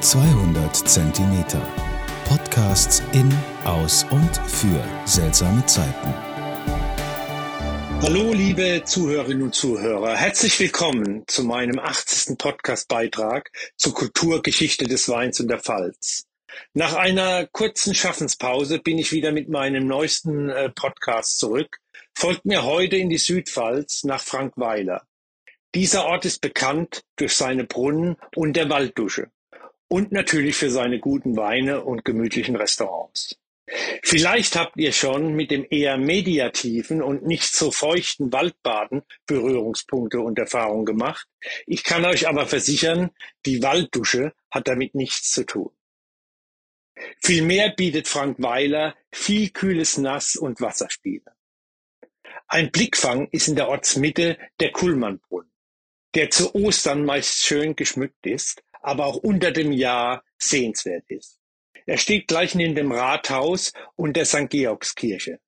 200 Zentimeter. Podcasts in, aus und für seltsame Zeiten. Hallo, liebe Zuhörerinnen und Zuhörer. Herzlich willkommen zu meinem 80. Podcast-Beitrag zur Kulturgeschichte des Weins und der Pfalz. Nach einer kurzen Schaffenspause bin ich wieder mit meinem neuesten äh, Podcast zurück. Folgt mir heute in die Südpfalz nach Frankweiler. Dieser Ort ist bekannt durch seine Brunnen und der Walddusche und natürlich für seine guten Weine und gemütlichen Restaurants. Vielleicht habt ihr schon mit dem eher mediativen und nicht so feuchten Waldbaden Berührungspunkte und Erfahrungen gemacht. Ich kann euch aber versichern, die Walddusche hat damit nichts zu tun. Vielmehr bietet Frank Weiler viel kühles Nass und Wasserspiele. Ein Blickfang ist in der Ortsmitte der Kullmannbrunnen der zu Ostern meist schön geschmückt ist, aber auch unter dem Jahr sehenswert ist. Er steht gleich neben dem Rathaus und der St. Georgskirche.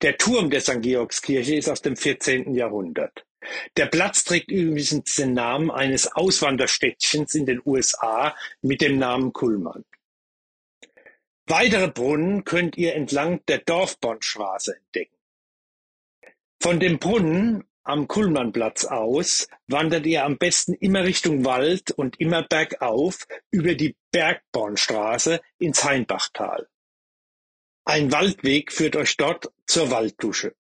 Der Turm der St. Georgskirche ist aus dem 14. Jahrhundert. Der Platz trägt übrigens den Namen eines Auswanderstädtchens in den USA mit dem Namen Kullmann. Weitere Brunnen könnt ihr entlang der Dorfbornstraße entdecken. Von dem Brunnen am Kullmannplatz aus wandert ihr am besten immer Richtung Wald und immer bergauf über die Bergbornstraße ins Hainbachtal. Ein Waldweg führt euch dort zur Walddusche.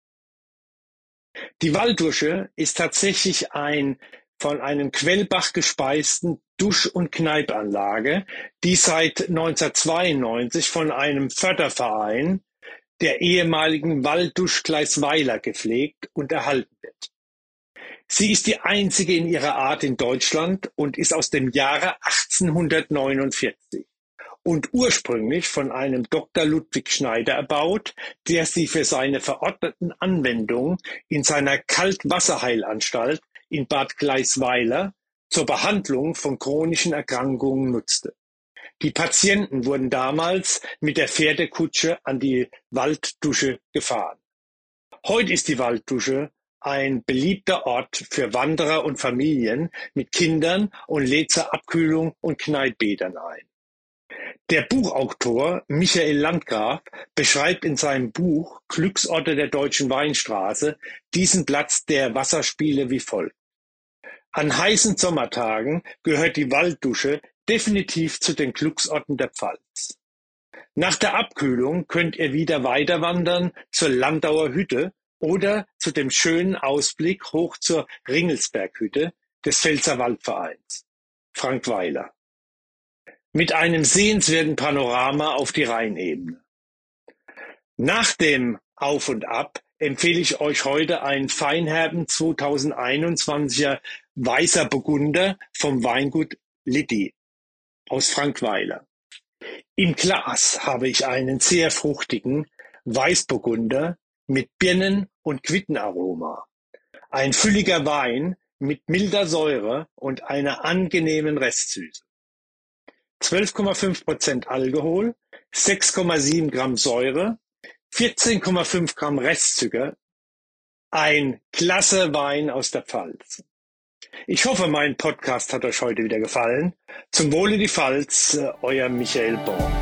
Die Walddusche ist tatsächlich ein von einem Quellbach gespeisten Dusch- und Kneipanlage, die seit 1992 von einem Förderverein der ehemaligen Waldusch-Gleisweiler gepflegt und erhalten wird. Sie ist die einzige in ihrer Art in Deutschland und ist aus dem Jahre 1849 und ursprünglich von einem Dr. Ludwig Schneider erbaut, der sie für seine verordneten Anwendungen in seiner Kaltwasserheilanstalt in Bad Gleisweiler zur Behandlung von chronischen Erkrankungen nutzte. Die Patienten wurden damals mit der Pferdekutsche an die Walddusche gefahren. Heute ist die Walddusche ein beliebter Ort für Wanderer und Familien mit Kindern und lädt zur Abkühlung und Kneippbädern ein. Der Buchautor Michael Landgraf beschreibt in seinem Buch Glücksorte der deutschen Weinstraße diesen Platz der Wasserspiele wie folgt. An heißen Sommertagen gehört die Walddusche definitiv zu den Glücksorten der Pfalz. Nach der Abkühlung könnt ihr wieder weiterwandern zur Landauer Hütte oder zu dem schönen Ausblick hoch zur Ringelsberghütte des Pfälzerwaldvereins Frank Weiler mit einem sehenswerten Panorama auf die Rheinebene. Nach dem Auf und Ab empfehle ich euch heute einen feinherben 2021er Weißer Burgunder vom Weingut Liddy aus Frankweiler. Im Glas habe ich einen sehr fruchtigen Weißburgunder mit Birnen- und Quittenaroma. Ein fülliger Wein mit milder Säure und einer angenehmen Restsüße. 12,5 Prozent Alkohol, 6,7 Gramm Säure, 14,5 Gramm Restzucker. Ein klasse Wein aus der Pfalz. Ich hoffe, mein Podcast hat euch heute wieder gefallen. Zum Wohle die Pfalz, äh, euer Michael Born.